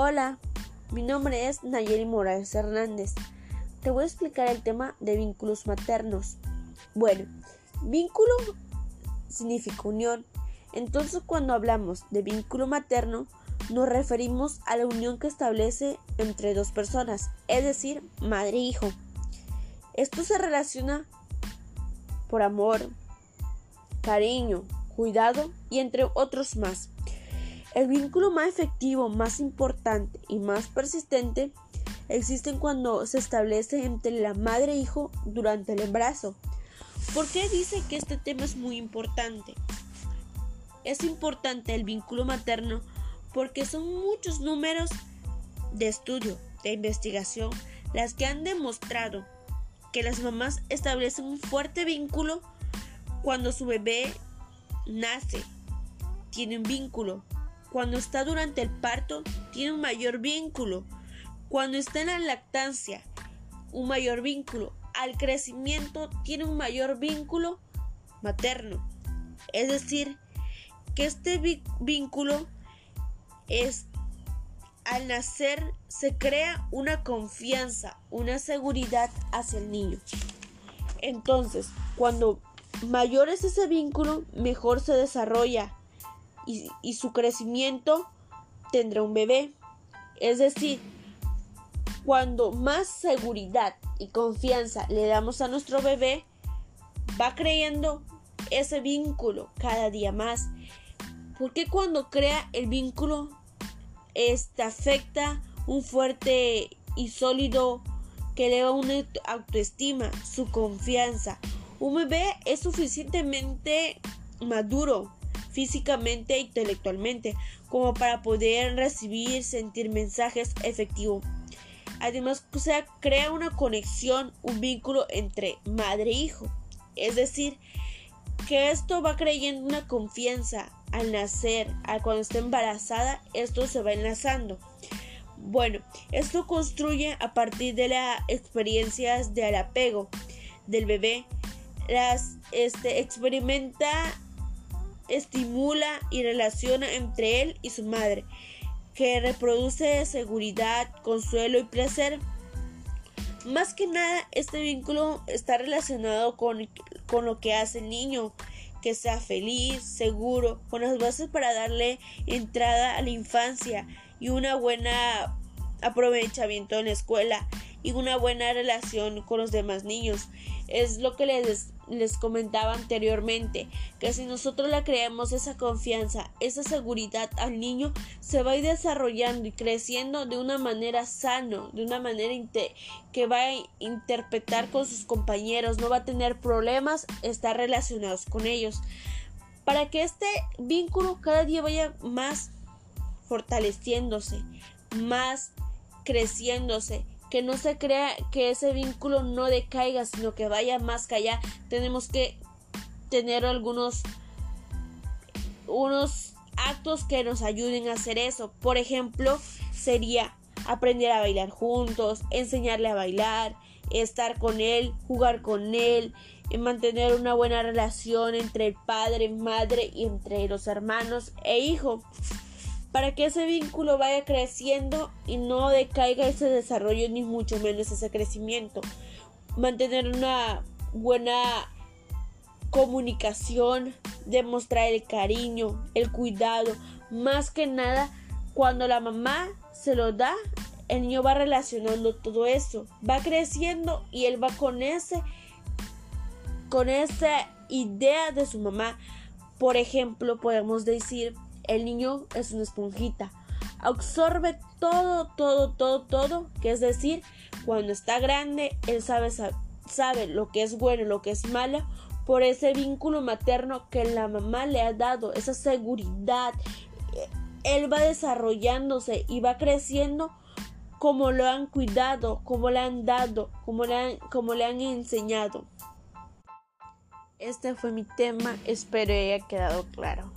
Hola, mi nombre es Nayeli Morales Hernández. Te voy a explicar el tema de vínculos maternos. Bueno, vínculo significa unión. Entonces cuando hablamos de vínculo materno, nos referimos a la unión que establece entre dos personas, es decir, madre e hijo. Esto se relaciona por amor, cariño, cuidado y entre otros más. El vínculo más efectivo, más importante y más persistente existen cuando se establece entre la madre e hijo durante el embarazo. ¿Por qué dice que este tema es muy importante? Es importante el vínculo materno porque son muchos números de estudio, de investigación, las que han demostrado que las mamás establecen un fuerte vínculo cuando su bebé nace, tiene un vínculo. Cuando está durante el parto, tiene un mayor vínculo. Cuando está en la lactancia, un mayor vínculo. Al crecimiento, tiene un mayor vínculo materno. Es decir, que este vínculo es al nacer se crea una confianza, una seguridad hacia el niño. Entonces, cuando mayor es ese vínculo, mejor se desarrolla y, su crecimiento tendrá un bebé. Es decir, cuando más seguridad y confianza le damos a nuestro bebé, va creyendo ese vínculo cada día más. Porque cuando crea el vínculo este afecta un fuerte y sólido que eleva una autoestima, su confianza. Un bebé es suficientemente maduro físicamente e intelectualmente como para poder recibir, sentir mensajes efectivos. Además, crea una conexión, un vínculo entre madre e hijo. Es decir, que esto va creyendo una confianza, al nacer, a cuando está embarazada, esto se va enlazando. Bueno, esto construye a partir de las experiencias del apego del bebé. Las este, experimenta, estimula y relaciona entre él y su madre, que reproduce seguridad, consuelo y placer. Más que nada, este vínculo está relacionado con, con lo que hace el niño, que sea feliz, seguro, con las bases para darle entrada a la infancia y una buena aprovechamiento en la escuela y una buena relación con los demás niños. Es lo que les, les comentaba anteriormente, que si nosotros le creamos esa confianza, esa seguridad al niño, se va a ir desarrollando y creciendo de una manera sano, de una manera que va a interpretar con sus compañeros, no va a tener problemas, estar relacionados con ellos. Para que este vínculo cada día vaya más fortaleciéndose, más creciéndose que no se crea que ese vínculo no decaiga, sino que vaya más que allá. Tenemos que tener algunos unos actos que nos ayuden a hacer eso. Por ejemplo, sería aprender a bailar juntos, enseñarle a bailar, estar con él, jugar con él, mantener una buena relación entre el padre, madre y entre los hermanos e hijo para que ese vínculo vaya creciendo y no decaiga ese desarrollo ni mucho menos ese crecimiento. Mantener una buena comunicación, demostrar el cariño, el cuidado, más que nada cuando la mamá se lo da, el niño va relacionando todo eso, va creciendo y él va con ese con esa idea de su mamá. Por ejemplo, podemos decir el niño es una esponjita. Absorbe todo, todo, todo, todo. Que es decir, cuando está grande, él sabe, sabe lo que es bueno y lo que es malo por ese vínculo materno que la mamá le ha dado, esa seguridad. Él va desarrollándose y va creciendo como lo han cuidado, como le han dado, como le han, como le han enseñado. Este fue mi tema, espero haya quedado claro.